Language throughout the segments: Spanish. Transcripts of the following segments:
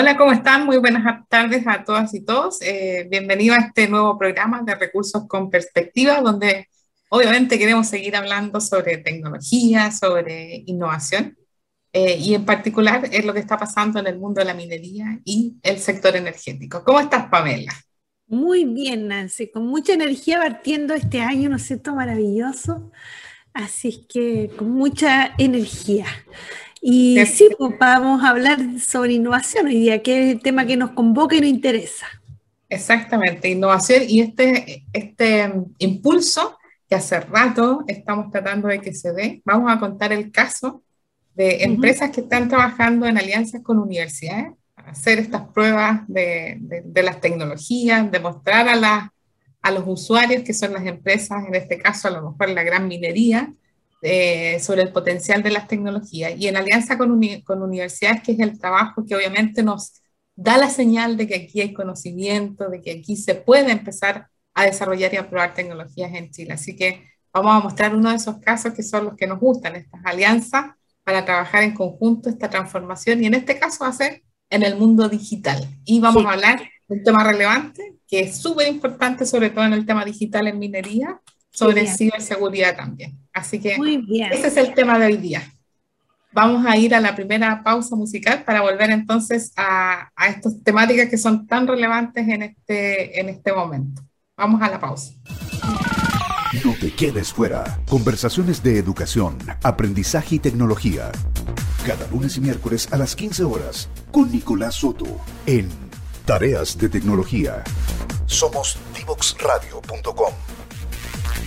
Hola, ¿cómo están? Muy buenas tardes a todas y todos. Eh, bienvenido a este nuevo programa de Recursos con Perspectiva, donde obviamente queremos seguir hablando sobre tecnología, sobre innovación eh, y en particular es lo que está pasando en el mundo de la minería y el sector energético. ¿Cómo estás, Pamela? Muy bien, Nancy, con mucha energía partiendo este año, ¿no es cierto? Maravilloso. Así que con mucha energía. Y sí, pues vamos a hablar sobre innovación hoy día, que es el tema que nos convoca y nos interesa. Exactamente, innovación y este, este impulso que hace rato estamos tratando de que se dé. Vamos a contar el caso de empresas que están trabajando en alianzas con universidades hacer estas pruebas de, de, las tecnologías, demostrar a, la, a los usuarios, que son las empresas, en este caso a lo mejor la gran minería, eh, sobre el potencial de las tecnologías. Y en alianza con, con universidades, que es el trabajo que obviamente nos da la señal de que aquí hay conocimiento, de que aquí se puede empezar a desarrollar y a probar tecnologías en Chile. Así que vamos a mostrar uno de esos casos que son los que nos gustan, estas alianzas para trabajar en conjunto esta transformación y en este caso va a ser en el mundo digital. Y vamos a hablar de un tema relevante, que es súper importante, sobre todo en el tema digital en minería, sobre ciberseguridad también. Así que ese es el tema de hoy día. Vamos a ir a la primera pausa musical para volver entonces a, a estas temáticas que son tan relevantes en este, en este momento. Vamos a la pausa. No te quedes fuera. Conversaciones de educación, aprendizaje y tecnología cada lunes y miércoles a las 15 horas con Nicolás Soto en Tareas de Tecnología. Somos divoxradio.com.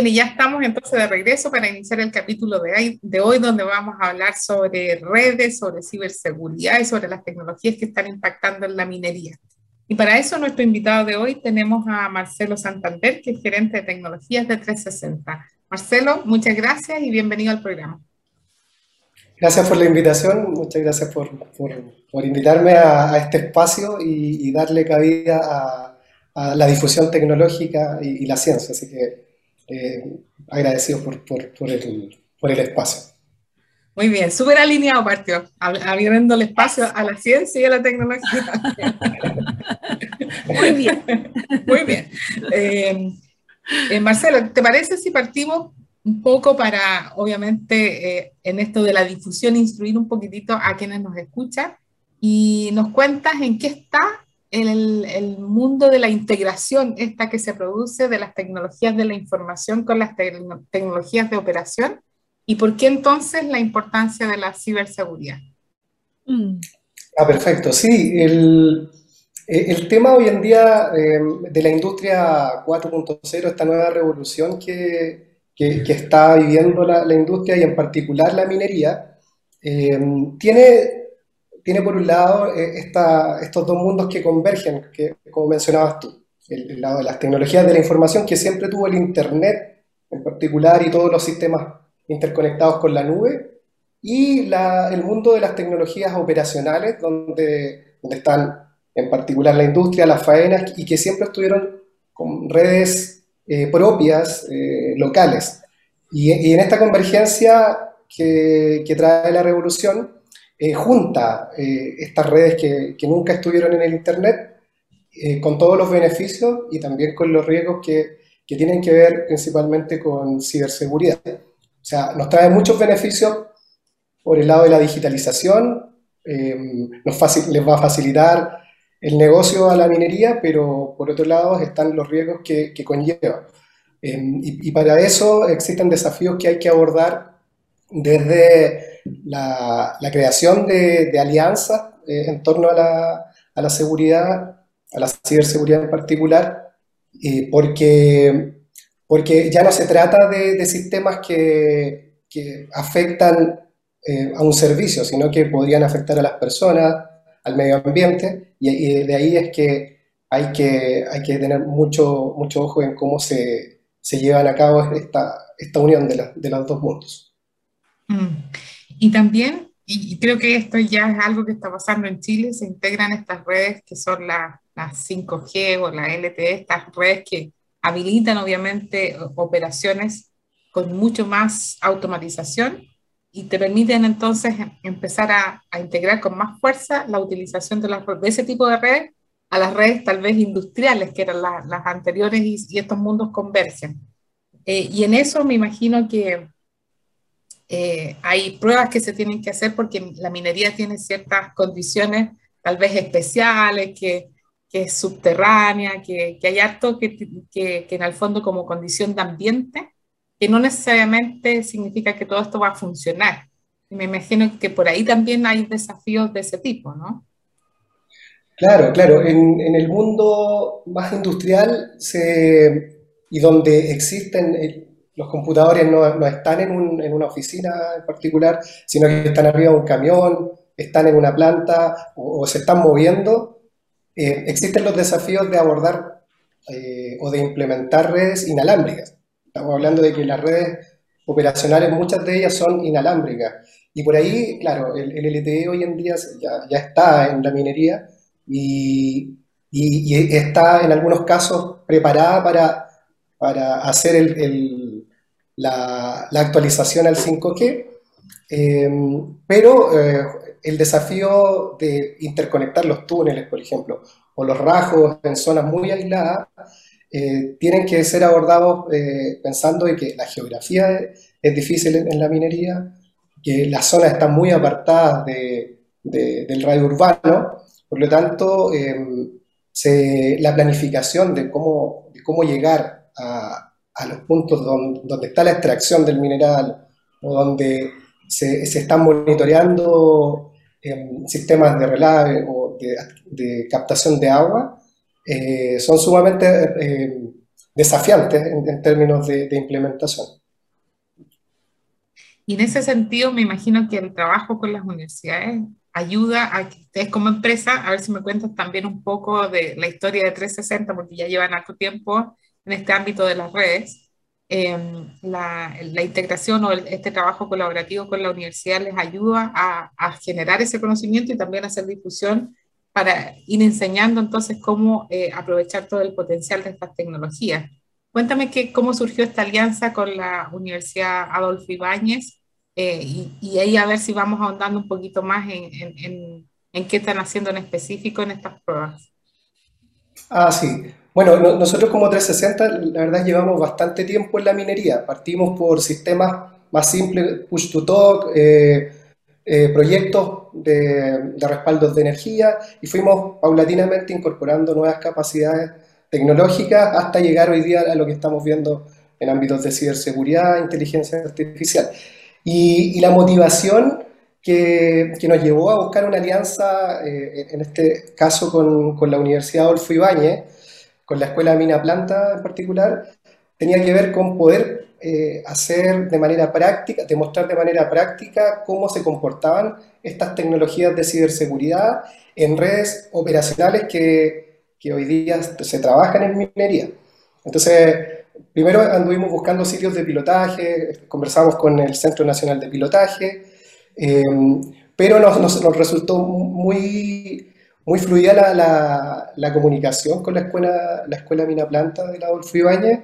Bien, y ya estamos entonces de regreso para iniciar el capítulo de, hoy, donde vamos a hablar sobre redes, sobre ciberseguridad y sobre las tecnologías que están impactando en la minería. Y para eso, nuestro invitado de hoy tenemos a Marcelo Santander, que es gerente de tecnologías de 360. Marcelo, muchas gracias y bienvenido al programa. Gracias por la invitación, muchas gracias por, por, por invitarme a, a, este espacio y, y darle cabida a, a, la difusión tecnológica y, y la ciencia. Así que eh, agradecido por, por, por, el, por, el, espacio. Muy bien, súper alineado partió, abriendo el espacio a la ciencia y a la tecnología. Muy bien. Muy bien. Eh, eh, Marcelo, ¿te parece si partimos un poco para, obviamente, eh, en esto de la difusión, instruir un poquitito a quienes nos escuchan y nos cuentas en qué está el, el, mundo de la integración, esta que se produce de las tecnologías de la información con las te tecnologías de operación, y por qué entonces la importancia de la ciberseguridad. Mm. Ah, perfecto. Sí, el, el tema hoy en día eh, de la industria 4.0, esta nueva revolución que, que, que está viviendo la, la, industria y en particular la minería, eh, tiene tiene por un lado eh, esta, estos dos mundos que convergen, que, como mencionabas tú, el, el, lado de las tecnologías de la información que siempre tuvo el Internet en particular y todos los sistemas interconectados con la nube, y la, el mundo de las tecnologías operacionales, donde, donde están en particular la industria, las faenas, y que siempre estuvieron con redes eh, propias, eh, locales. Y, y, en esta convergencia que, que trae la revolución, eh, junta eh, estas redes que, que, nunca estuvieron en el Internet eh, con todos los beneficios y también con los riesgos que, que, tienen que ver principalmente con ciberseguridad. O sea, nos trae muchos beneficios por el lado de la digitalización, nos fácil, les va a facilitar el negocio a la minería, pero por otro lado están los riesgos que, que conlleva. Y, y para eso existen desafíos que hay que abordar desde la, creación de, alianzas eh, en torno a la, a la, seguridad, a la ciberseguridad en particular, porque, porque ya no se trata de, de sistemas que, que afectan eh, a un servicio, sino que podrían afectar a las personas, al medio ambiente, y, de ahí es que hay que, hay que tener mucho, mucho ojo en cómo se, se llevan a cabo esta, esta unión de, de los dos mundos. Mm. Y también, y creo que esto ya es algo que está pasando en Chile, se integran estas redes que son las, las 5G o la LTE, estas redes que habilitan obviamente operaciones con mucho más automatización y te permiten entonces empezar a, a integrar con más fuerza la utilización de, las, de ese tipo de redes a las redes tal vez industriales, que eran las anteriores, y, estos mundos convergen. Eh, y en eso me imagino que eh, hay pruebas que se tienen que hacer porque la minería tiene ciertas condiciones tal vez especiales, que, que es subterránea, que, que hay harto que, que, en el fondo como condición de ambiente que no necesariamente significa que todo esto va a funcionar. Y me imagino que por ahí también hay desafíos de ese tipo, ¿no? Claro, claro. En, en el mundo más industrial se, y donde existen, eh, los computadores no, están en, un, en, una oficina en particular, sino que están arriba de un camión, están en una planta o, se están moviendo, eh, existen los desafíos de abordar eh, o de implementar redes inalámbricas. Estamos hablando de que las redes operacionales, muchas de ellas son inalámbricas. Y por ahí, claro, el, LTE hoy en día ya, está en la minería y, está en algunos casos preparada para, para hacer el, la, actualización al 5G, em, pero eh, el desafío de interconectar los túneles, por ejemplo, o los rajos en zonas muy aisladas, eh, tienen que ser abordados eh, pensando en que la geografía es, difícil en, la minería, que las zonas están muy apartadas del radio urbano, por lo tanto, em, la planificación de cómo, cómo llegar a, los puntos donde, está la extracción del mineral o donde se, están monitoreando em, sistemas de relave o de captación de agua, eh, son sumamente eh, desafiantes en, términos de, implementación. Y en ese sentido, me imagino que el trabajo con las universidades ayuda a que ustedes como empresa, a ver si me cuentas también un poco de la historia de 360, porque ya llevan harto tiempo en este ámbito de las redes. Em, la, la, integración o este trabajo colaborativo con la universidad les ayuda a, a, generar ese conocimiento y también hacer difusión para ir enseñando entonces cómo eh, aprovechar todo el potencial de estas tecnologías. Cuéntame que, cómo surgió esta alianza con la Universidad Adolfo Ibáñez eh, y, ahí a ver si vamos ahondando un poquito más en, en, en, qué están haciendo en específico en estas pruebas. Ah, sí. Bueno, nosotros como 360, la verdad llevamos bastante tiempo en la minería. Partimos por sistemas más simples, push to talk, eh, eh, proyectos de, de, respaldos de energía y fuimos paulatinamente incorporando nuevas capacidades tecnológicas hasta llegar hoy día a lo que estamos viendo en ámbitos de ciberseguridad, inteligencia artificial. Y, la motivación que, que, nos llevó a buscar una alianza, eh, en este caso con, con, la Universidad Adolfo Ibáñez, con la Escuela Mina Planta en particular, tenía que ver con poder eh, hacer de manera práctica, demostrar de manera práctica cómo se comportaban estas tecnologías de ciberseguridad en redes operacionales que, que hoy día se trabajan en minería. Entonces, primero anduvimos buscando sitios de pilotaje, conversamos con el Centro Nacional de Pilotaje, eh, pero nos, nos, resultó muy, muy fluida la, comunicación con la escuela, la escuela Mina Planta de la Adolfo Ibáñez.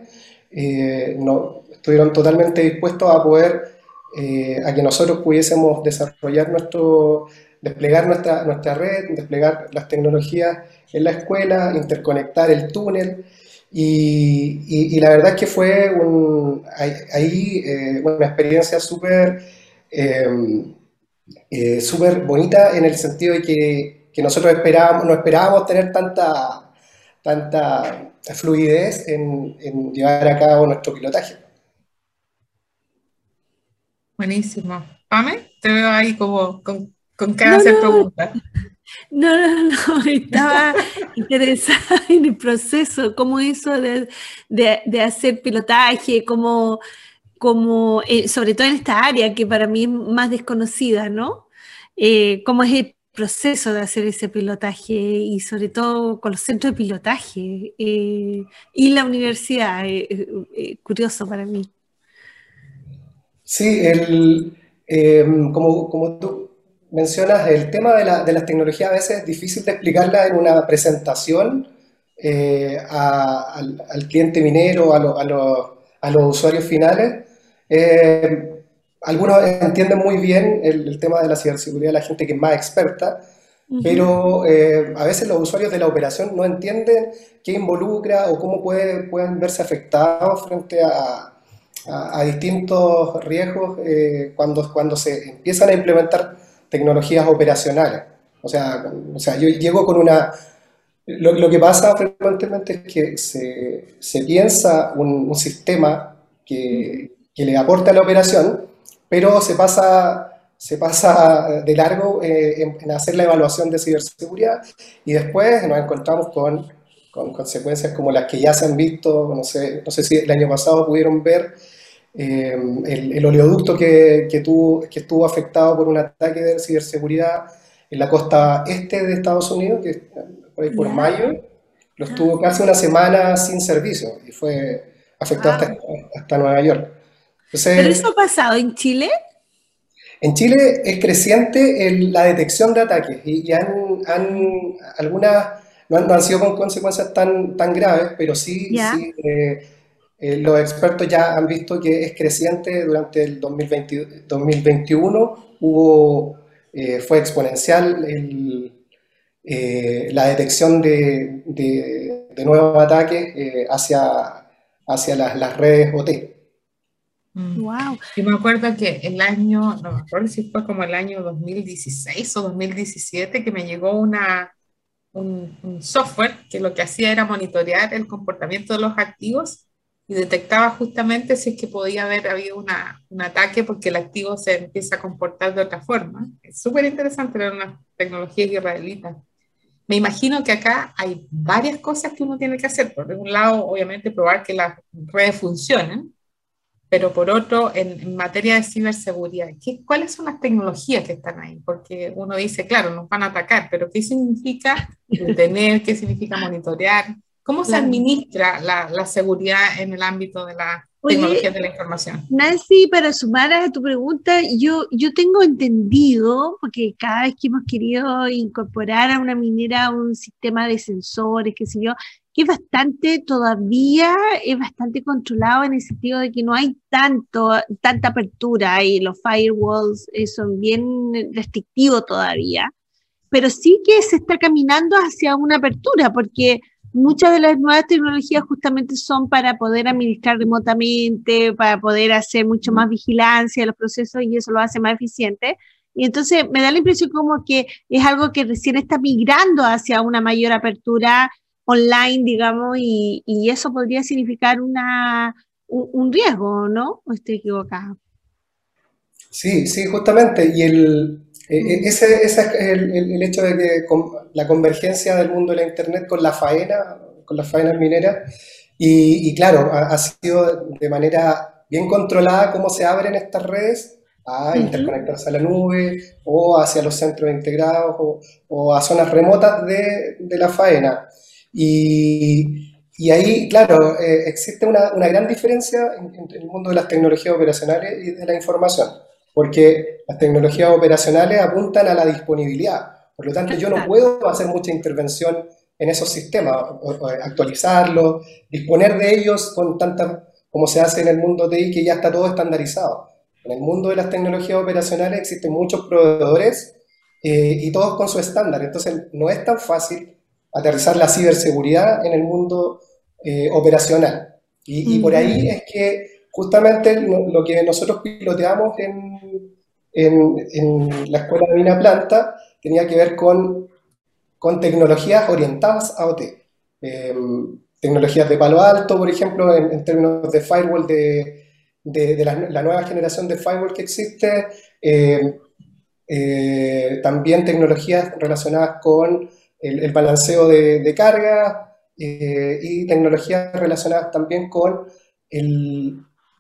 Eh, no, estuvieron totalmente dispuestos a poder, eh, a que nosotros pudiésemos desarrollar nuestro, desplegar nuestra, nuestra red, desplegar las tecnologías en la escuela, interconectar el túnel. Y, la verdad es que fue ahí eh, una experiencia súper eh, súper bonita en el sentido de que, que, nosotros esperábamos, no esperábamos tener tanta, tanta fluidez en, en llevar a cabo nuestro pilotaje. Buenísimo. Pame, te veo ahí como con, con cada hacer preguntas. No, no, no, estaba interesada en el proceso, cómo eso de, de, de hacer pilotaje, cómo, como, eh, sobre todo en esta área que para mí es más desconocida, ¿no? Eh, ¿Cómo es el proceso de hacer ese pilotaje y sobre todo con los centros de pilotaje y la universidad? curioso para mí. Sí, el, como, como tú mencionas, el tema de, la, de, las tecnologías a veces es difícil de explicarla en una presentación eh, al, cliente minero, a, a, los usuarios finales. Eh, algunos entienden muy bien el, tema de la ciberseguridad, la gente que es más experta, pero eh, a veces los usuarios de la operación no entienden qué involucra o cómo puede, pueden verse afectados frente a, a, distintos riesgos cuando, cuando se empiezan a implementar tecnologías operacionales. O sea, o sea yo llego con una lo, que pasa frecuentemente es que se, se piensa un, sistema que, que, le aporta a la operación, pero se pasa, se pasa de largo eh, en, hacer la evaluación de ciberseguridad y después nos encontramos con, con, consecuencias como las que ya se han visto, no sé, no sé si el año pasado pudieron ver eh, el, el, oleoducto que, que, tuvo, que estuvo afectado por un ataque de ciberseguridad en la costa este de Estados Unidos, que por, ahí por mayo, lo estuvo casi una semana sin servicio y fue afectado hasta, Nueva York. ¿Pero eso ha pasado en Chile? En Chile es creciente la detección de ataques y, han, han, algunas no han, sido con consecuencias tan, tan graves, pero sí, eh, eh, los expertos ya han visto que es creciente durante el 2020, 2021. Hubo, eh, fue exponencial el, eh, la detección de, de, nuevos ataques hacia, hacia las, las, redes OT. Wow. Yo me acuerdo que el año, no me acuerdo si fue como el año 2016 o 2017, que me llegó una, un, un, software que lo que hacía era monitorear el comportamiento de los activos y detectaba justamente si es que podía haber habido una, un ataque porque el activo se empieza a comportar de otra forma. Es súper interesante, era una tecnología israelita. Me imagino que acá hay varias cosas que uno tiene que hacer. Por un lado, obviamente, probar que las redes funcionen, pero por otro, en, materia de ciberseguridad, ¿qué, ¿cuáles son las tecnologías que están ahí? Porque uno dice, claro, nos van a atacar, pero ¿qué significa tener? ¿Qué significa monitorear? ¿Cómo se administra la, la seguridad en el ámbito de la tecnologías de la información. Nancy, para sumar a tu pregunta, yo, yo tengo entendido, porque cada vez que hemos querido incorporar a una minera un sistema de sensores, qué sé yo, que es bastante, todavía es bastante controlado en el sentido de que no hay tanto, tanta apertura y los firewalls eh, son bien restrictivos todavía, pero sí que se está caminando hacia una apertura, porque muchas de las nuevas tecnologías justamente son para poder administrar remotamente, para poder hacer mucho más vigilancia de los procesos y eso lo hace más eficiente. Y entonces me da la impresión como que es algo que recién está migrando hacia una mayor apertura online, digamos, y, y eso podría significar una, un, riesgo, ¿no? ¿O estoy equivocada? Sí, sí, justamente. Y el, e, e, ese, ese, es el, el, hecho de que la convergencia del mundo de la Internet con la faena, con las faenas mineras, y, y claro, ha, sido de manera bien controlada cómo se abren estas redes a interconectarse a la nube o hacia los centros integrados o, o a zonas remotas de, de la faena. Y, y ahí, claro, eh, existe una, una, gran diferencia entre el mundo de las tecnologías operacionales y de la información porque las tecnologías operacionales apuntan a la disponibilidad. Por lo tanto, yo no puedo hacer mucha intervención en esos sistemas, actualizarlos, disponer de ellos con tanta como se hace en el mundo TI, que ya está todo estandarizado. En el mundo de las tecnologías operacionales existen muchos proveedores eh, y todos con su estándar. Entonces, no es tan fácil aterrizar la ciberseguridad en el mundo eh, operacional. Y, y, por ahí es que justamente lo que nosotros piloteamos en, en, la escuela de Mina Planta tenía que ver con, con tecnologías orientadas a OT. Em, tecnologías de palo alto, por ejemplo, en, términos de firewall, de, de, la, nueva generación de firewall que existe. Em, eh, también tecnologías relacionadas con el, balanceo de, de carga eh, y tecnologías relacionadas también con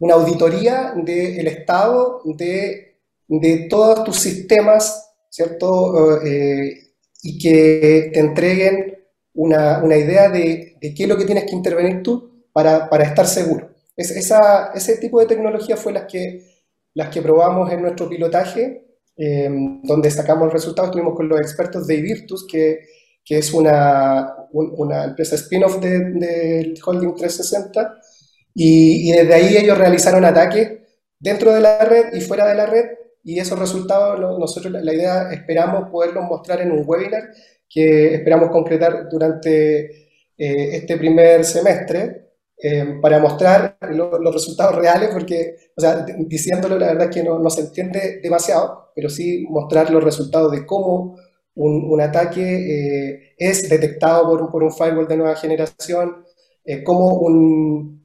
una auditoría del estado de, de, todos tus sistemas, ¿cierto? Eh, y que te entreguen una, una idea de, de, qué es lo que tienes que intervenir tú para, para estar seguro. Es, esa, ese tipo de tecnología fue las que, las que probamos en nuestro pilotaje, eh, donde sacamos resultados. Estuvimos con los expertos de Virtus, que, que es una, una empresa spin-off del de Holding 360, y, y, desde ahí ellos realizaron ataques dentro de la red y fuera de la red, y esos resultados nosotros la idea esperamos poderlos mostrar en un webinar que esperamos concretar durante eh, este primer semestre eh, para mostrar los resultados reales, porque, o sea, diciéndolo, la verdad es que no, no, se entiende demasiado, pero sí mostrar los resultados de cómo un, ataque eh, es detectado por, por, un firewall de nueva generación, eh, cómo un,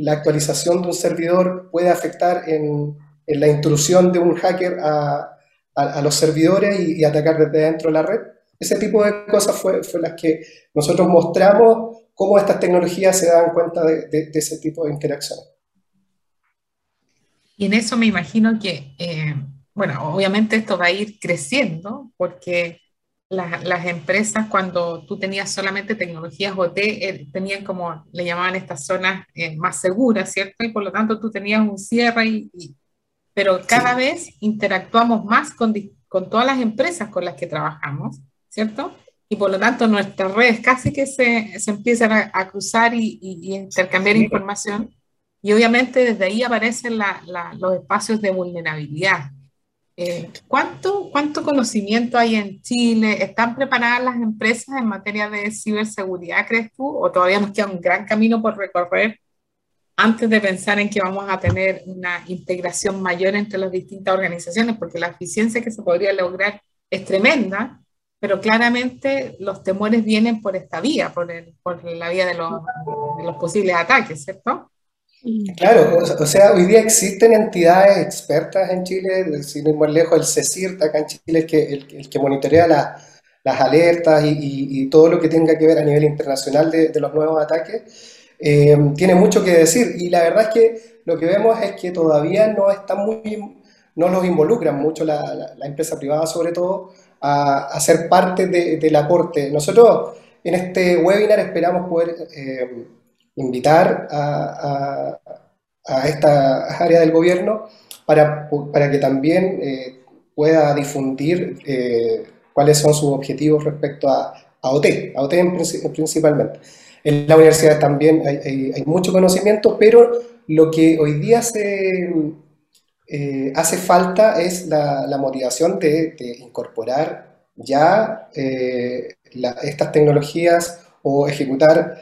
la actualización de un servidor puede afectar en, la intrusión de un hacker a, a, los servidores y, atacar desde dentro de la red. Ese tipo de cosas fue, fue las que nosotros mostramos cómo estas tecnologías se dan cuenta de ese tipo de interacciones. Y en eso me imagino que, eh, bueno, obviamente esto va a ir creciendo porque las, las empresas cuando tú tenías solamente tecnologías OT, eh, tenían como, le llamaban estas zonas eh, más seguras, ¿cierto? Y por lo tanto tú tenías un cierre, y, y pero cada sí. vez interactuamos más con, con todas las empresas con las que trabajamos, ¿cierto? y por lo tanto nuestras redes casi que se, se empiezan a, a cruzar y, y, y, intercambiar sí. información y obviamente desde ahí aparecen la, la, los espacios de vulnerabilidad. Eh, ¿cuánto, ¿Cuánto conocimiento hay en Chile? ¿Están preparadas las empresas en materia de ciberseguridad, crees tú? ¿O todavía nos queda un gran camino por recorrer antes de pensar en que vamos a tener una integración mayor entre las distintas organizaciones? Porque la eficiencia que se podría lograr es tremenda, pero claramente los temores vienen por esta vía, por, el, por la vía de los, de los, posibles ataques, ¿cierto? Claro, o, sea, hoy día existen entidades expertas en Chile, sin ir más lejos, el CECIRT acá en Chile, el, que monitorea la, las alertas y, todo lo que tenga que ver a nivel internacional de, los nuevos ataques, eh, tiene mucho que decir. Y la verdad es que lo que vemos es que todavía no está muy, no los involucran mucho la, empresa privada sobre todo, a, a ser parte de, del aporte. Nosotros en este webinar esperamos poder eh, invitar a, a, a, esta área del gobierno para, para que también eh, pueda difundir eh, cuáles son sus objetivos respecto a, a OT, a principalmente. En la universidad también hay, hay, mucho conocimiento, pero lo que hoy día se eh, hace falta es la, la motivación de, incorporar ya estas tecnologías o ejecutar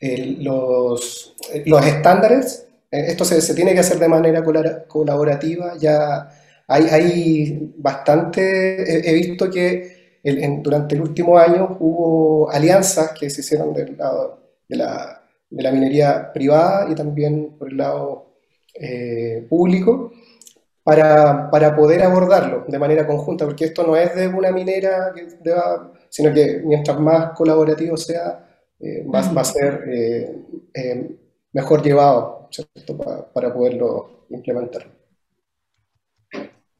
eh, los, los, estándares. Eh, esto se, se, tiene que hacer de manera colaborativa. Ya hay, hay bastante, he, visto que el, en, durante el último año hubo alianzas que se hicieron del lado de la, de la minería privada y también por el lado público para, para, poder abordarlo de manera conjunta, porque esto no es de una minera, que deba, sino que mientras más colaborativo sea, eh, más va a ser eh, eh, mejor llevado para, para, poderlo implementar.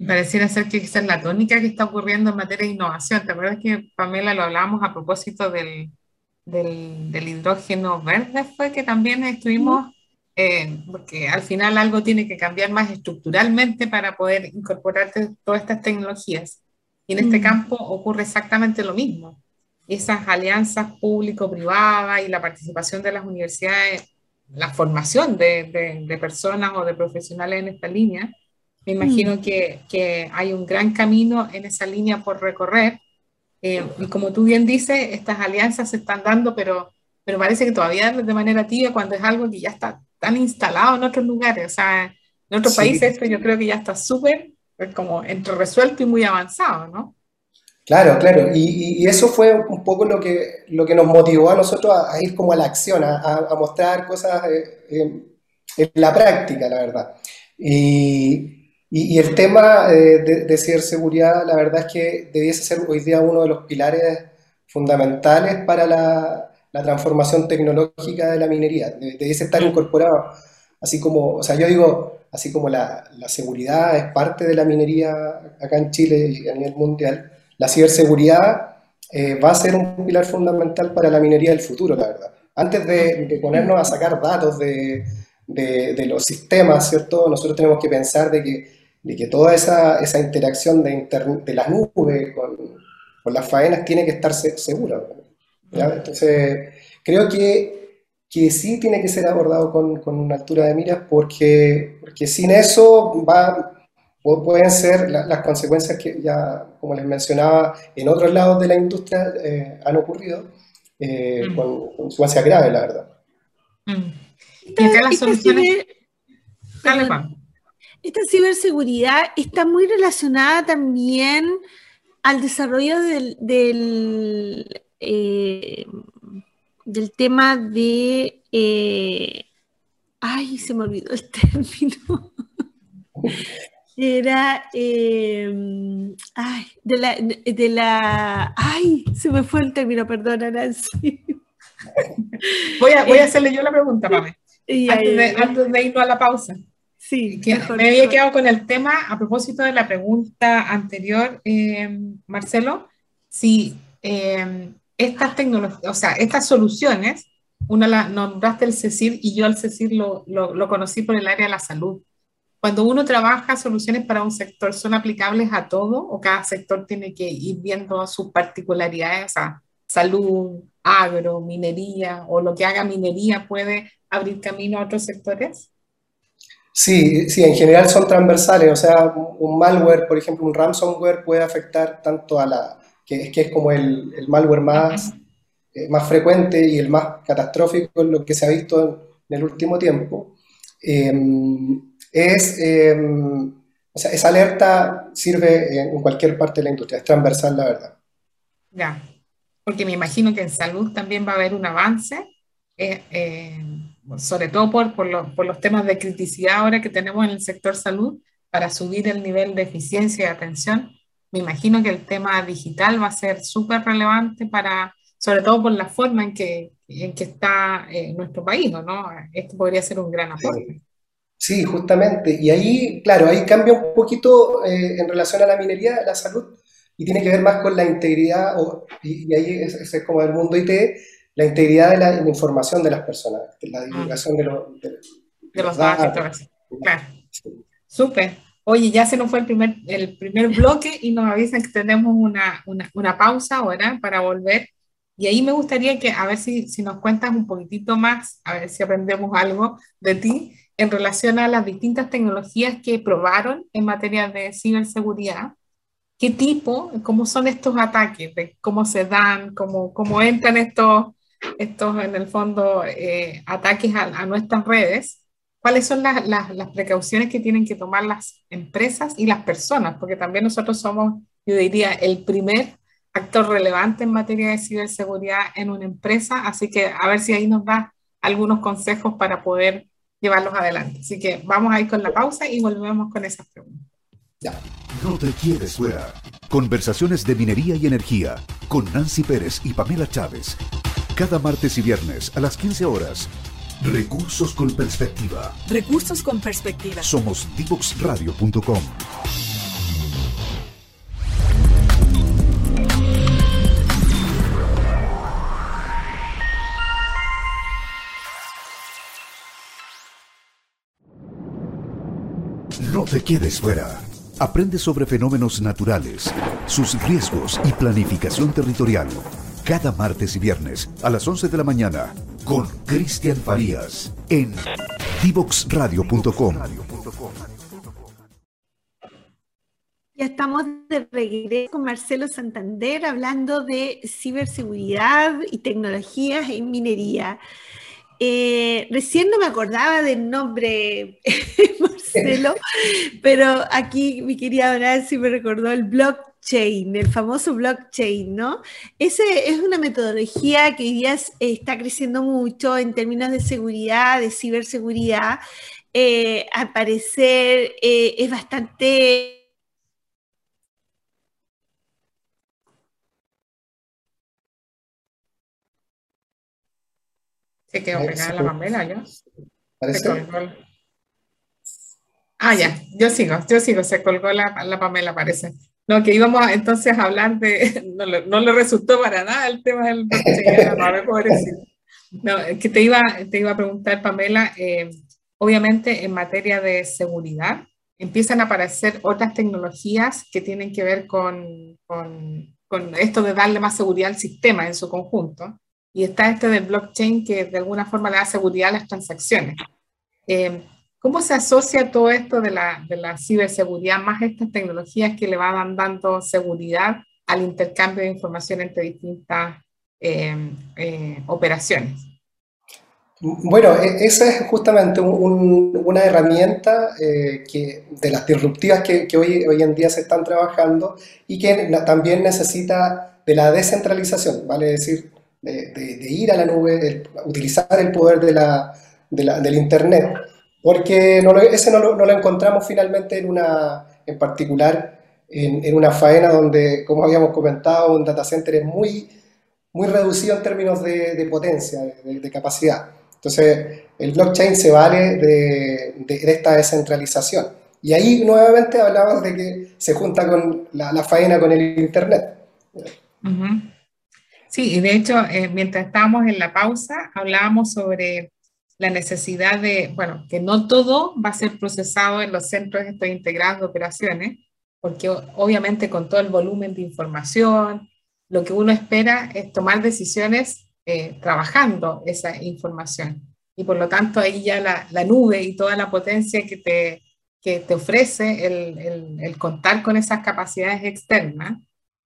Pareciera ser que esa es la tónica que está ocurriendo en materia de innovación. ¿Te acuerdas que, Pamela, lo hablábamos a propósito del, del, del hidrógeno verde? Fue que también estuvimos eh, porque al final algo tiene que cambiar más estructuralmente para poder incorporar todas estas tecnologías. Y en este campo ocurre exactamente lo mismo. Esas alianzas público-privadas y la participación de las universidades, la formación de, de, de, personas o de profesionales en esta línea, me imagino mm. que, que, hay un gran camino en esa línea por recorrer. Eh, y como tú bien dices, estas alianzas se están dando, pero, pero parece que todavía de manera tibia cuando es algo que ya está tan instalado en otros lugares. O sea, en otros sí. países esto yo creo que ya está súper pues, como entre resuelto y muy avanzado, ¿no? Claro, claro. Y, eso fue un poco lo que, lo que nos motivó a nosotros a, a ir como a la acción, a, mostrar cosas eh, en, en, la práctica, la verdad. Y, el tema eh, de, de ciberseguridad, la verdad es que debiese ser hoy día uno de los pilares fundamentales para la, la transformación tecnológica de la minería, debiese estar incorporado así como, o sea, yo digo, así como la, la seguridad es parte de la minería acá en Chile y a nivel mundial, la ciberseguridad eh, va a ser un pilar fundamental para la minería del futuro, la verdad. Antes de, ponernos a sacar datos de, de, los sistemas, ¿cierto? Nosotros tenemos que pensar de que, de que toda esa, esa interacción de, de las nubes con, con, las faenas tiene que estar segura. Entonces, creo que, que, sí tiene que ser abordado con, con una altura de miras porque, porque sin eso va, pueden ser las consecuencias que ya, como les mencionaba, en otros lados de la industria eh, han ocurrido, eh, mm. con consecuencias graves, la verdad. Mm. Y acá las soluciones... Esta ciberseguridad está muy relacionada también al desarrollo del, del, eh, del tema de... ay, se me olvidó el término era em, ay, de la, de la ay, se me fue el término, perdona Nancy. Voy a, voy a eh, hacerle yo la pregunta, Pame, antes, de, antes de irnos a la pausa. Sí, me había quedado con el tema a propósito de la pregunta anterior, em, Marcelo, si em, estas tecnologías, o sea, estas soluciones, una la nombraste el CECIR y yo al CECIR lo, lo, lo conocí por el área de la salud cuando uno trabaja soluciones para un sector, ¿son aplicables a todo o cada sector tiene que ir viendo sus particularidades? O sea, salud, agro, minería o lo que haga minería puede abrir camino a otros sectores? Sí, sí, en general son transversales, o sea, un malware, por ejemplo, un ransomware puede afectar tanto a la, que, es que es como el, el malware más, eh, más frecuente y el más catastrófico en lo que se ha visto en, el último tiempo. Eh, es, em, o sea, esa alerta sirve en cualquier parte de la industria, es transversal, la verdad. Ya, porque me imagino que en salud también va a haber un avance, eh, eh, sobre todo por, por, por, los temas de criticidad ahora que tenemos en el sector salud, para subir el nivel de eficiencia y atención. Me imagino que el tema digital va a ser súper relevante para, sobre todo por la forma en que, en que está eh, nuestro país, ¿no? Esto podría ser un gran aporte. Sí, justamente. Y ahí, claro, ahí cambia un poquito eh, en relación a la minería, la salud, y tiene que ver más con la integridad, y, ahí es, como el mundo IT, la integridad de la, información de las personas, la divulgación de, los datos. Claro. Súper. Oye, ya se nos fue el primer, el primer bloque y nos avisan que tenemos una, una, una pausa ahora para volver. Y ahí me gustaría que, a ver si, si nos cuentas un poquitito más, a ver si aprendemos algo de ti en relación a las distintas tecnologías que probaron en materia de ciberseguridad. ¿Qué tipo, cómo son estos ataques, cómo se dan, cómo, cómo entran estos, estos, en el fondo, eh, ataques a, nuestras redes? ¿Cuáles son las, las precauciones que tienen que tomar las empresas y las personas? Porque también nosotros somos, yo diría, el primer actor relevante en materia de ciberseguridad en una empresa, así que a ver si ahí nos da algunos consejos para poder llevarlos adelante. Así que vamos a ir con la pausa y volvemos con esas preguntas. No te quedes fuera. Conversaciones de minería y energía con Nancy Pérez y Pamela Chávez. Cada martes y viernes a las 15 horas. Recursos con perspectiva. Recursos con perspectiva. Somos divoxradio.com. No te quedes fuera. Aprende sobre fenómenos naturales, sus riesgos y planificación territorial. Cada martes y viernes a las 11 de la mañana con Cristian Farías en divoxradio.com. Ya estamos de regreso con Marcelo Santander hablando de ciberseguridad y tecnologías en minería. Eh, recién no me acordaba del nombre, Marcelo, pero aquí mi querida Nancy me recordó el blockchain, el famoso blockchain, ¿no? Ese es una metodología que hoy día está creciendo mucho en términos de seguridad, de ciberseguridad. Eh, al parecer eh, es bastante Se quedó pegada la mamela ya. ¿Parece? Ah, ya, yo sigo, yo sigo, se colgó la, la Pamela, parece. No, que íbamos entonces a hablar de, no le, no le, resultó para nada el tema del No, que te iba, te iba a preguntar, Pamela, eh, obviamente en materia de seguridad, empiezan a aparecer otras tecnologías que tienen que ver con, con, con, esto de darle más seguridad al sistema en su conjunto. Y está este del blockchain que de alguna forma le da seguridad a las transacciones. Eh, ¿Cómo se asocia todo esto de la, de la ciberseguridad más estas tecnologías que le van dando seguridad al intercambio de información entre distintas eh, eh, operaciones? Bueno, e, esa es justamente una herramienta eh, que, de las disruptivas que, hoy, hoy, en día se están trabajando y que también necesita de la descentralización, vale decir, de, ir a la nube, utilizar el poder de la, del Internet porque no ese no lo, encontramos finalmente en una, en particular, en, una faena donde, como habíamos comentado, un data center es muy, muy reducido en términos de, potencia, de, capacidad. Entonces, el blockchain se vale de, esta descentralización. Y ahí nuevamente hablamos de que se junta con la, faena con el Internet. Sí, y de hecho, eh, mientras estábamos en la pausa, hablábamos sobre la necesidad de, bueno, que no todo va a ser procesado en los centros estos integrados de operaciones, porque obviamente con todo el volumen de información, lo que uno espera es tomar decisiones eh, trabajando esa información. Y por lo tanto ahí ya la, la nube y toda la potencia que te, que te ofrece el, el, el, contar con esas capacidades externas,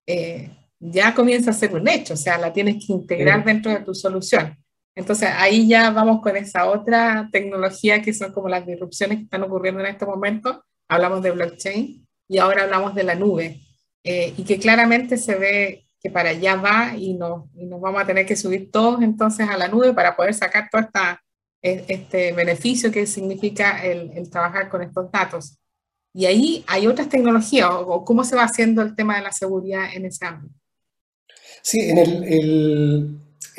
eh, ya comienza a ser un hecho, o sea, la tienes que integrar dentro de tu solución. Entonces ahí ya vamos con esa otra tecnología que son como las disrupciones que están ocurriendo en este momento. Hablamos de blockchain y ahora hablamos de la nube eh, y que claramente se ve que para allá va y nos, y nos vamos a tener que subir todos entonces a la nube para poder sacar todo esta, e, este beneficio que significa el, el, trabajar con estos datos. Y ahí hay otras tecnologías o, cómo se va haciendo el tema de la seguridad en ese ámbito. Sí, en el, el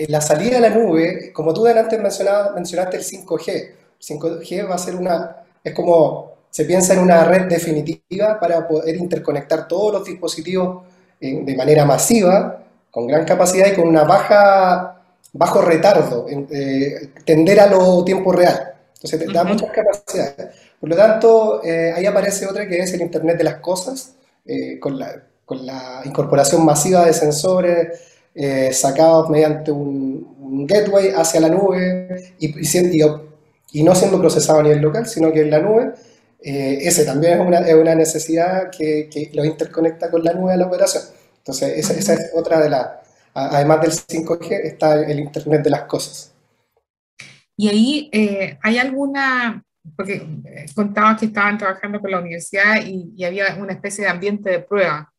la salida a la nube, como tú antes mencionaste el 5G. 5G va a ser una, es como, se piensa en una red definitiva para poder interconectar todos los dispositivos de manera masiva, con gran capacidad y con una baja, bajo retardo, eh, tender a lo tiempo real. Entonces, da muchas capacidades. Por lo tanto, eh, ahí aparece otra que es el Internet de las Cosas, eh, con, la, con la incorporación masiva de sensores, eh, sacados mediante un, gateway hacia la nube y, no siendo procesado a nivel local, sino que en la nube. Eh, ese también es una, es una necesidad que, que, lo interconecta con la nube de la operación. Entonces, esa, esa es otra de las, además del 5G, está el Internet de las Cosas. Y ahí eh, hay alguna, porque contaba que estaban trabajando con la universidad y, había una especie de ambiente de prueba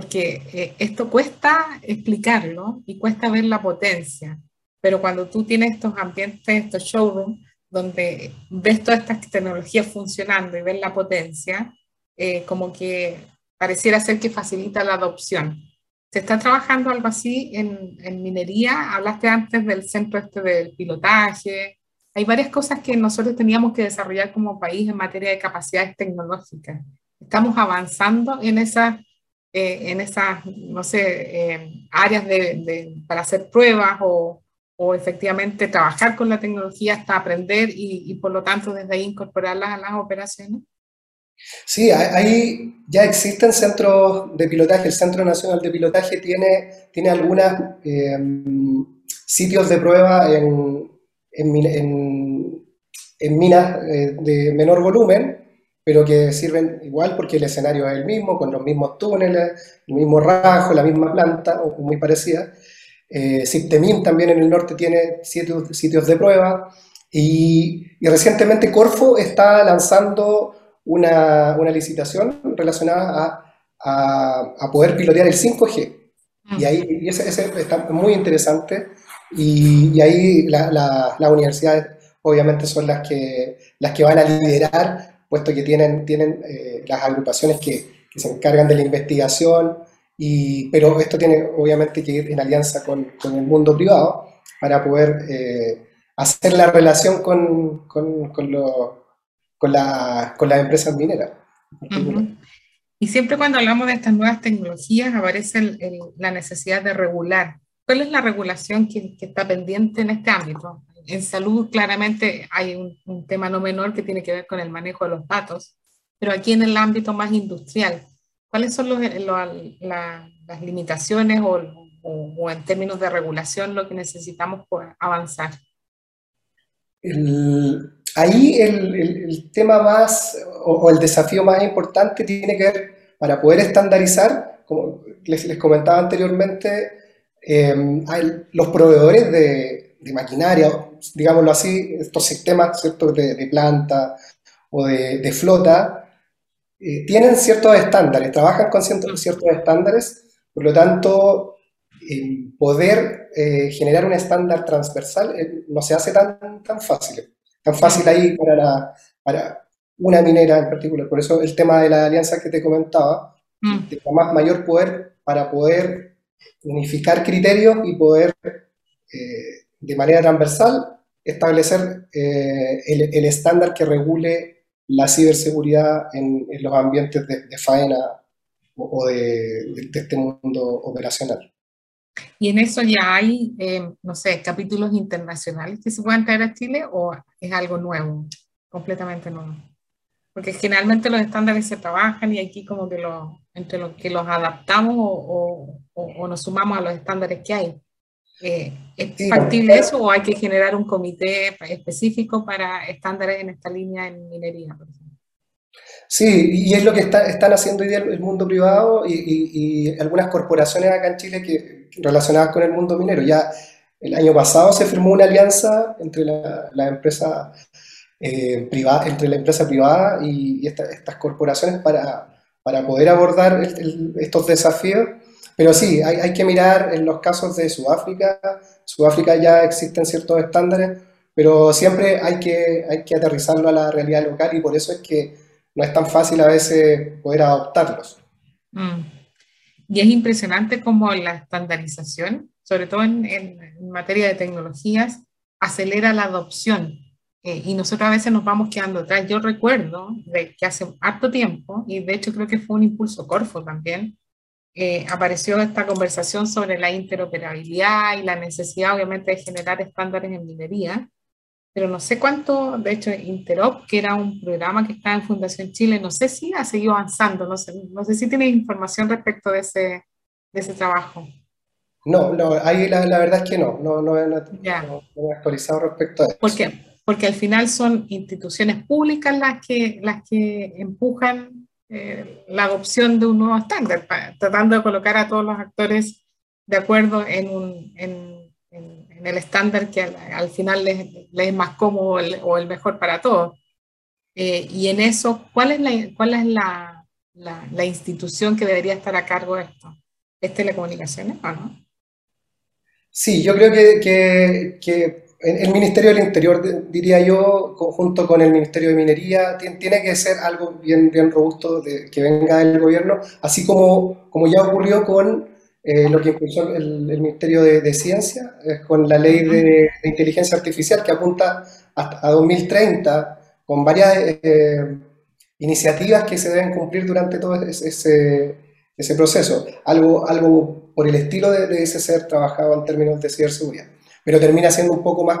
porque eh, esto cuesta explicarlo y cuesta ver la potencia, pero cuando tú tienes estos ambientes, estos showrooms, donde ves todas estas tecnologías funcionando y ves la potencia, eh, como que pareciera ser que facilita la adopción. ¿Se está trabajando algo así en, en, minería? Hablaste antes del centro este del pilotaje. Hay varias cosas que nosotros teníamos que desarrollar como país en materia de capacidades tecnológicas. Estamos avanzando en esas eh, en esas, no sé, eh, áreas de, para hacer pruebas o, o, efectivamente trabajar con la tecnología hasta aprender y, por lo tanto desde ahí incorporarlas a las operaciones? Sí, ahí ya existen centros de pilotaje. El Centro Nacional de Pilotaje tiene, tiene algunos eh, sitios de prueba en, en, en, en minas de menor volumen pero que sirven igual porque el escenario es el mismo, con los mismos túneles, el mismo rajo, la misma planta, o muy parecida. Eh, también en el norte tiene sitios, sitios de prueba y, recientemente Corfo está lanzando una, una licitación relacionada a, a, poder pilotear el 5G. Mm. Y ahí ese, está muy interesante y, ahí las la, universidades obviamente son las que, las que van a liderar puesto que tienen, tienen eh, las agrupaciones que, se encargan de la investigación, y, pero esto tiene obviamente que ir en alianza con, con el mundo privado para poder eh, hacer la relación con, con, con, con, la, con las empresas mineras. Y siempre cuando hablamos de estas nuevas tecnologías aparece la necesidad de regular. ¿Cuál es la regulación que, está pendiente en este ámbito? En salud claramente hay un, un, tema no menor que tiene que ver con el manejo de los datos, pero aquí en el ámbito más industrial, ¿cuáles son las limitaciones o, o, en términos de regulación lo que necesitamos por avanzar? ahí el, tema más o, el desafío más importante tiene que ver para poder estandarizar, como les, les comentaba anteriormente, eh, los proveedores de, de, maquinaria, digámoslo así, estos sistemas ¿cierto? De, de planta o de, de flota, eh, tienen ciertos estándares, trabajan con ciertos, ciertos estándares, por lo tanto, poder eh, generar un estándar transversal no se hace tan, tan fácil tan fácil ahí para, la, para una minera en particular. Por eso el tema de la alianza que te comentaba, mm. de más mayor poder para poder unificar criterios y poder eh, de manera transversal establecer eh, el, estándar que regule la ciberseguridad en, los ambientes de, faena o, de, este mundo operacional. ¿Y en eso ya hay, eh, no sé, capítulos internacionales que se puedan traer a Chile o es algo nuevo, completamente nuevo? Porque generalmente los estándares se trabajan y aquí como que lo, entre los que los adaptamos o, o, nos sumamos a los estándares que hay. Eh, ¿Es factible eso o hay que generar un comité específico para estándares en esta línea en minería, por ejemplo? Sí, y es lo que está, están haciendo hoy día el mundo privado y, y, algunas corporaciones acá en Chile que, relacionadas con el mundo minero. Ya el año pasado se firmó una alianza entre la, la empresa eh, privada, entre la empresa privada y, estas corporaciones para, para poder abordar estos desafíos. Pero sí, hay, hay, que mirar en los casos de Sudáfrica. Sudáfrica ya existen ciertos estándares, pero siempre hay que, hay que aterrizarlo a la realidad local y por eso es que no es tan fácil a veces poder adoptarlos. Mm. Y es impresionante como la estandarización, sobre todo en, en, materia de tecnologías, acelera la adopción. Eh, y nosotros a veces nos vamos quedando atrás. Yo recuerdo de que hace harto tiempo, y de hecho creo que fue un impulso Corfo también, eh, apareció esta conversación sobre la interoperabilidad y la necesidad obviamente de generar estándares en minería pero no sé cuánto, de hecho, Interop, que era un programa que estaba en Fundación Chile, no sé si ha seguido avanzando, no sé, no sé si tienes información respecto de ese, de ese trabajo. No, no, ahí la, la verdad es que no, no, no, no, he actualizado respecto a eso. ¿Por qué? Porque al final son instituciones públicas las que, las que empujan eh, la adopción de un nuevo estándar, tratando de colocar a todos los actores de acuerdo en el estándar que al, final les, es más cómodo o el mejor para todos. Eh, y en eso, ¿cuál es, la, cuál es la, la, institución que debería estar a cargo de esto? ¿Es telecomunicaciones o no? Sí, yo creo que, que el Ministerio del Interior, diría yo, junto con el Ministerio de Minería, tiene que ser algo bien, bien robusto de, que venga del gobierno, así como, como ya ocurrió con eh, lo que impulsó el, Ministerio de, Ciencia es con la ley de, inteligencia artificial que apunta hasta a 2030 con varias eh, iniciativas que se deben cumplir durante todo ese, ese proceso. Algo, algo por el estilo de, ese ser trabajado en términos de ciberseguridad. Pero termina siendo un poco más,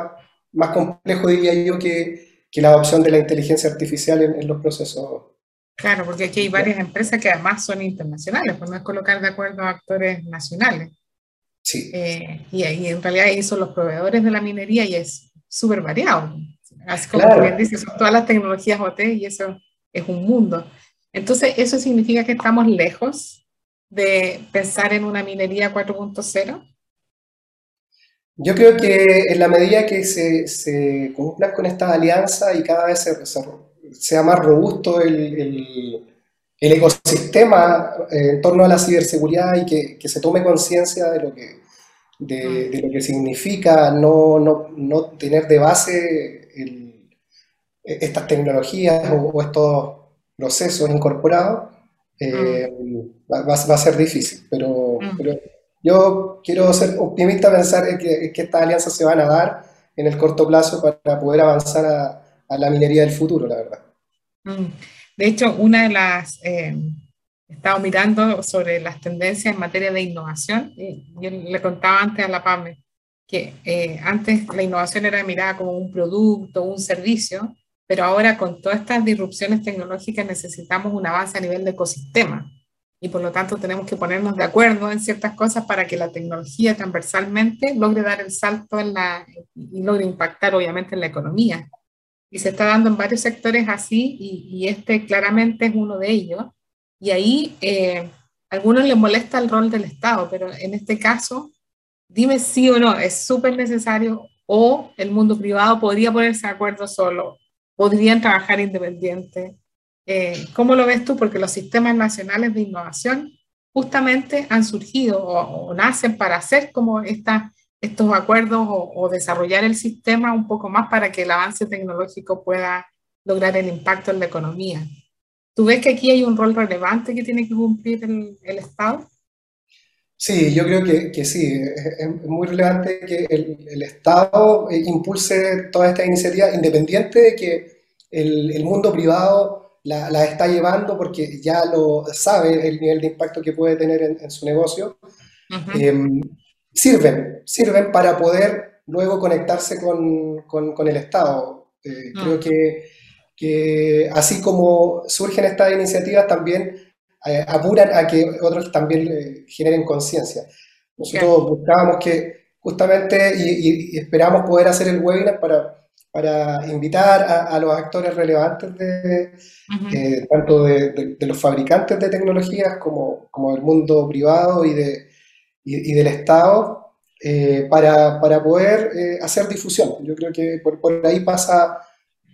más complejo, diría yo, que, que la adopción de la inteligencia artificial en, en los procesos Claro, porque aquí hay varias empresas que además son internacionales, pues no es colocar de acuerdo a actores nacionales. Sí. Eh, y, y, en realidad ahí son los proveedores de la minería y es súper variado. Así como bien dice, son todas las tecnologías OT y eso es un mundo. Entonces, ¿eso significa que estamos lejos de pensar en una minería 4.0? Yo creo que en la medida que se, se cumplan con esta alianza y cada vez se, se sea más robusto el, el, ecosistema eh, en torno a la ciberseguridad y que, que se tome conciencia de, lo que, de, de, lo que significa no, no, no tener de base estas tecnologías o, estos procesos incorporados, eh, va, va, a ser difícil. Pero, pero, yo quiero ser optimista, pensar que, que estas alianzas se van a dar en el corto plazo para poder avanzar a a la minería del futuro, la verdad. Mm. De hecho, una de las, eh, he estado mirando sobre las tendencias en materia de innovación, y yo le contaba antes a la PAME que eh, antes la innovación era mirada como un producto, un servicio, pero ahora con todas estas disrupciones tecnológicas necesitamos un avance a nivel de ecosistema y por lo tanto tenemos que ponernos de acuerdo en ciertas cosas para que la tecnología transversalmente logre dar el salto en la, y logre impactar obviamente en la economía. Y se está dando en varios sectores así y, este claramente es uno de ellos. Y ahí eh, a algunos les molesta el rol del Estado, pero en este caso, dime sí o no, es súper necesario o el mundo privado podría ponerse de acuerdo solo, podrían trabajar independiente eh, ¿Cómo lo ves tú? Porque los sistemas nacionales de innovación justamente han surgido o, nacen para hacer como esta, estos acuerdos o, desarrollar el sistema un poco más para que el avance tecnológico pueda lograr el impacto en la economía. ¿Tú ves que aquí hay un rol relevante que tiene que cumplir el, Estado? Sí, yo creo que, que sí. Es, muy relevante que el, el, Estado impulse toda esta iniciativa, independiente de que el, el mundo privado la, está llevando porque ya lo sabe el nivel de impacto que puede tener en, su negocio, em, sirven, sirven para poder luego conectarse con, con, el Estado. Eh, ah. Creo que, que, así como surgen estas iniciativas, también eh, apuran a que otros también eh, generen conciencia. Nosotros buscábamos que justamente y, y, esperamos poder hacer el webinar para para invitar a, los actores relevantes de, eh, tanto de, los fabricantes de tecnologías como, como del mundo privado y, de, y, del Estado eh, para, para, poder eh, hacer difusión. Yo creo que por, por ahí pasa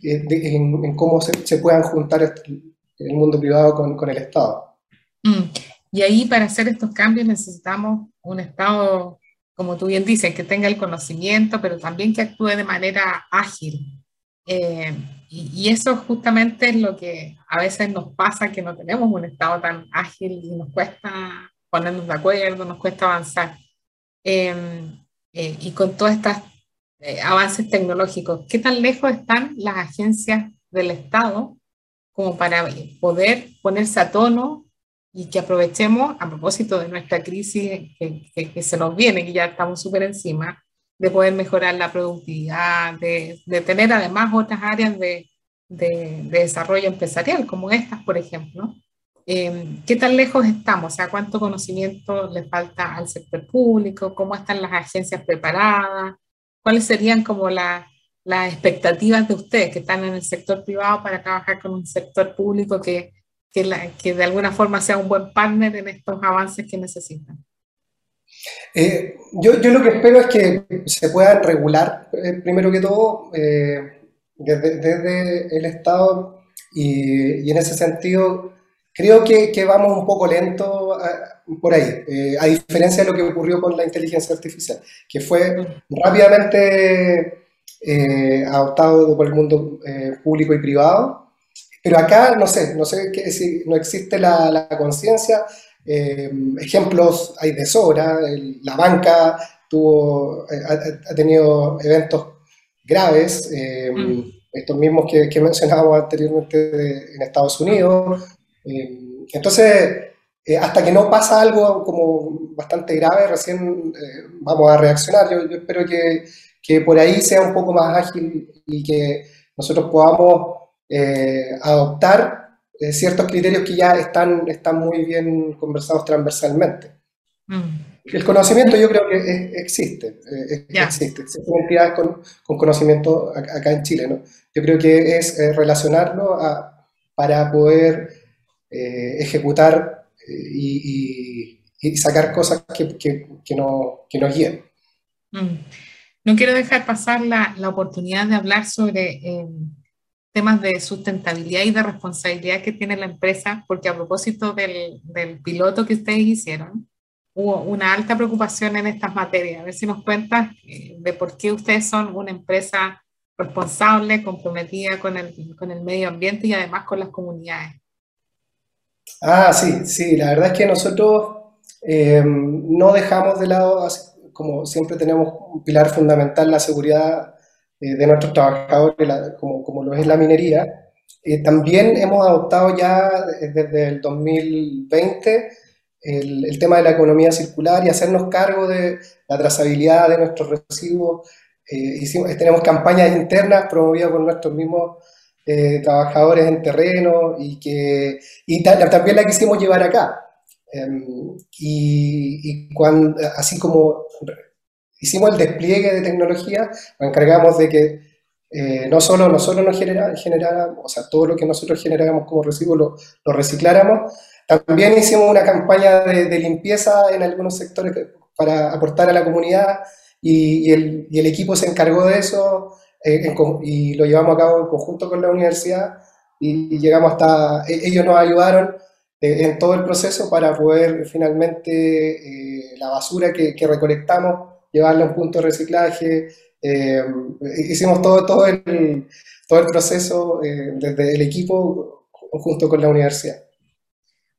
en, cómo se, se, puedan juntar este, el mundo privado con, con el Estado. Mm. Y ahí para hacer estos cambios necesitamos un Estado como tú bien dices, que tenga el conocimiento, pero también que actúe de manera ágil. Eh, y, eso justamente es lo que a veces nos pasa, que no tenemos un estado tan ágil y nos cuesta ponernos de acuerdo, nos cuesta avanzar. Em, eh, y con todos estos eh, avances tecnológicos, ¿qué tan lejos están las agencias del Estado como para poder ponerse a tono y que aprovechemos, a propósito de nuestra crisis que, que, se nos viene, que ya estamos súper encima, de poder mejorar la productividad, de, de tener además otras áreas de, de, desarrollo empresarial, como estas, por ejemplo. Eh, ¿Qué tan lejos estamos? O sea, ¿cuánto conocimiento le falta al sector público? ¿Cómo están las agencias preparadas? ¿Cuáles serían como las expectativas de ustedes que están en el sector privado para trabajar con un sector público que que, de alguna forma sea un buen partner en estos avances que necesitan. Eh, yo, yo, lo que espero es que se puedan regular, eh, primero que todo, eh, desde, el Estado y, en ese sentido creo que, que vamos un poco lento por ahí, a diferencia de lo que ocurrió con la inteligencia artificial, que fue rápidamente adoptado por el mundo público y privado pero acá, no sé, no sé qué, si no existe la, la conciencia. Eh, ejemplos hay de sobra. la banca tuvo, eh, ha, tenido eventos graves, eh, mm. estos mismos que, que mencionábamos anteriormente en Estados Unidos. entonces, hasta que no pasa algo como bastante grave, recién vamos a reaccionar. Yo, yo espero que, que, por ahí sea un poco más ágil y que nosotros podamos eh, adoptar eh, ciertos criterios que ya están, están muy bien conversados transversalmente. Mm. El conocimiento yo creo que existe, eh, existe, existen entidades con, con, conocimiento acá en Chile, ¿no? Yo creo que es relacionarlo a, para poder ejecutar y, y, sacar cosas que, que, que, no, que nos guíen. Mm. No quiero dejar pasar la, la oportunidad de hablar sobre temas de sustentabilidad y de responsabilidad que tiene la empresa, porque a propósito del, del, piloto que ustedes hicieron, hubo una alta preocupación en estas materias. A ver si nos cuentas eh, de por qué ustedes son una empresa responsable, comprometida con el, con el medio ambiente y además con las comunidades. Ah, sí, sí, la verdad es que nosotros eh, no dejamos de lado, como siempre tenemos un pilar fundamental, la seguridad de nuestros trabajadores, como, como, lo es la minería, Eh, también hemos adoptado ya desde el 2020 el, tema de la economía circular y hacernos cargo de la trazabilidad de nuestros residuos. Eh, tenemos campañas internas promovidas por nuestros mismos eh, trabajadores en terreno y que y también la quisimos llevar acá. Em, y, cuando, así como hicimos el despliegue de tecnología, nos encargamos de que eh, no solo nosotros nos generáramos, o sea, todo lo que nosotros generáramos como residuo lo, lo recicláramos, también hicimos una campaña de, limpieza en algunos sectores para aportar a la comunidad y, el, y el, equipo se encargó de eso eh, y lo llevamos a cabo en conjunto con la universidad y, llegamos hasta, e, ellos nos ayudaron eh, en todo el proceso para poder finalmente la basura que, que recolectamos llevarla a un punto de reciclaje, eh, hicimos todo, todo, el, todo el proceso eh, desde el equipo junto con la universidad.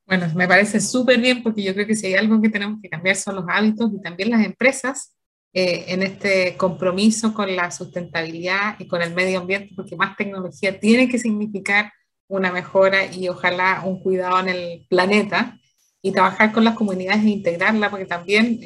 Bueno, me parece súper bien porque yo creo que si hay algo que tenemos que cambiar son los hábitos y también las empresas eh, en este compromiso con la sustentabilidad y con el medio ambiente, porque más tecnología tiene que significar una mejora y ojalá un cuidado en el planeta y trabajar con las comunidades e integrarla, porque también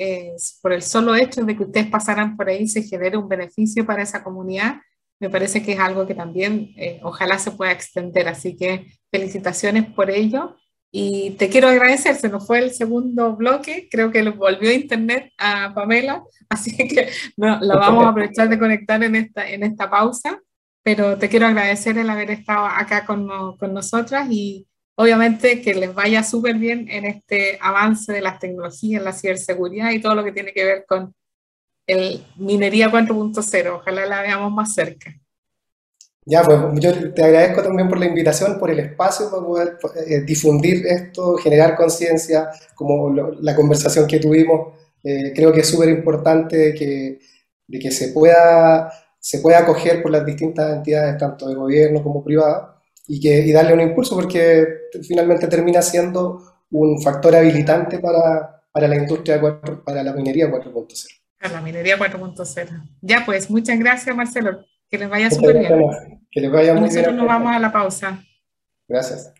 por el solo hecho de que ustedes pasaran por ahí se genere un beneficio para esa comunidad, me parece que es algo que también eh, ojalá se pueda extender. Así que felicitaciones por ello. Y te quiero agradecer, se nos fue el segundo bloque, creo que lo volvió internet a Pamela, así que no, la vamos a aprovechar de conectar en esta, en esta pausa, pero te quiero agradecer el haber estado acá con, con nosotras y obviamente que les vaya súper bien en este avance de las tecnologías, la ciberseguridad y todo lo que tiene que ver con el minería 4.0. Ojalá la veamos más cerca. Ya, pues yo te agradezco también por la invitación, por el espacio para poder eh, difundir esto, generar conciencia, como la conversación que tuvimos. Eh, creo que es súper importante que, de que se, pueda, se pueda acoger por las distintas entidades, tanto de gobierno como privadas, y, que, y darle un impulso porque finalmente termina siendo un factor habilitante para, para la industria, para la minería 4.0. Para la minería 4.0. Ya pues, muchas gracias Marcelo, que les vaya súper bien. Que les vaya muy bien. Nosotros nos vamos a la pausa. Gracias.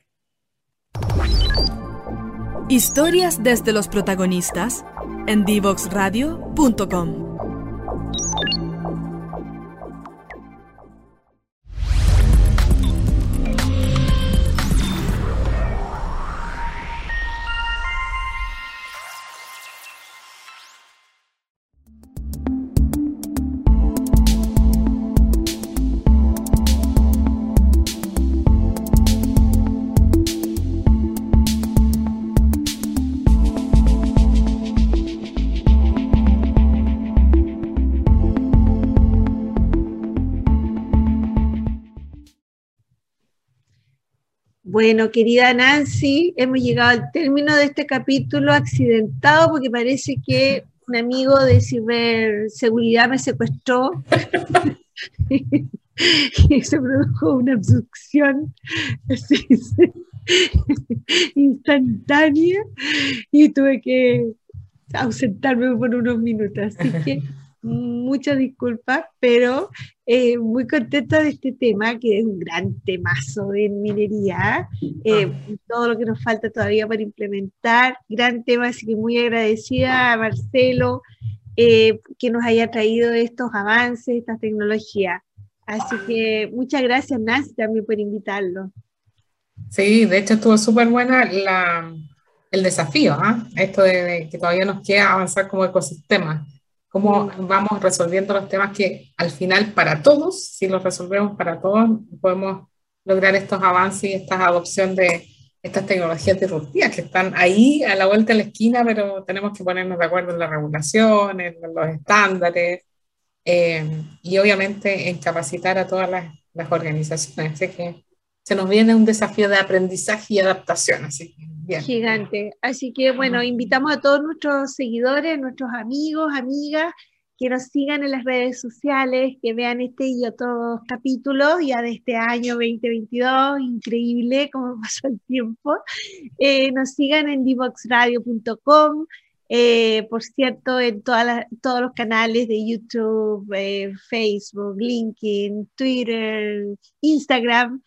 Historias desde los protagonistas en divoxradio.com. Bueno, querida Nancy, hemos llegado al término de este capítulo accidentado porque parece que un amigo de ciberseguridad me secuestró y se produjo una abducción instantánea y tuve que ausentarme por unos minutos. Así que muchas disculpas, pero eh, muy contenta de este tema, que es un gran temazo en minería, eh, todo lo que nos falta todavía para implementar, gran tema, así que muy agradecida a Marcelo eh, que nos haya traído estos avances, estas tecnologías. Así que muchas gracias, Nancy, también por invitarlo. Sí, de hecho estuvo súper buena el desafío, ¿ah? esto de, que todavía nos queda avanzar como ecosistema cómo vamos resolviendo los temas que al final para todos, si los resolvemos para todos, podemos lograr estos avances y esta adopción de estas tecnologías disruptivas que están ahí a la vuelta de la esquina, pero tenemos que ponernos de acuerdo en la regulación, en los estándares eh, y obviamente en capacitar a todas las, las organizaciones. Así que se nos viene un desafío de aprendizaje y adaptación. Así que Gigante. Así que bueno, invitamos a todos nuestros seguidores, nuestros amigos, amigas, que nos sigan en las redes sociales, que vean este y otros capítulos ya de este año 2022, increíble cómo pasó el tiempo. Eh, nos sigan en divoxradio.com, eh, por cierto, en todas todos los canales de YouTube, eh, Facebook, LinkedIn, Twitter, Instagram.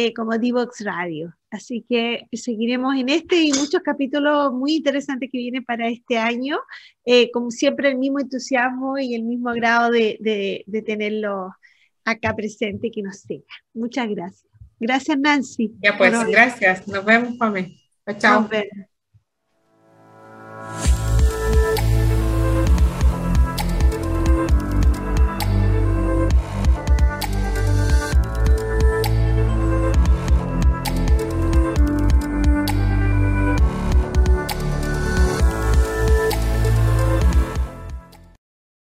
Eh, como Divox Radio. Así que seguiremos en este y muchos capítulos muy interesantes que vienen para este año. Eh, como siempre, el mismo entusiasmo y el mismo grado de, de, de tenerlo acá presente que nos siga. Muchas gracias. Gracias, Nancy. Ya pues, gracias. Nos vemos, Pame. Chao.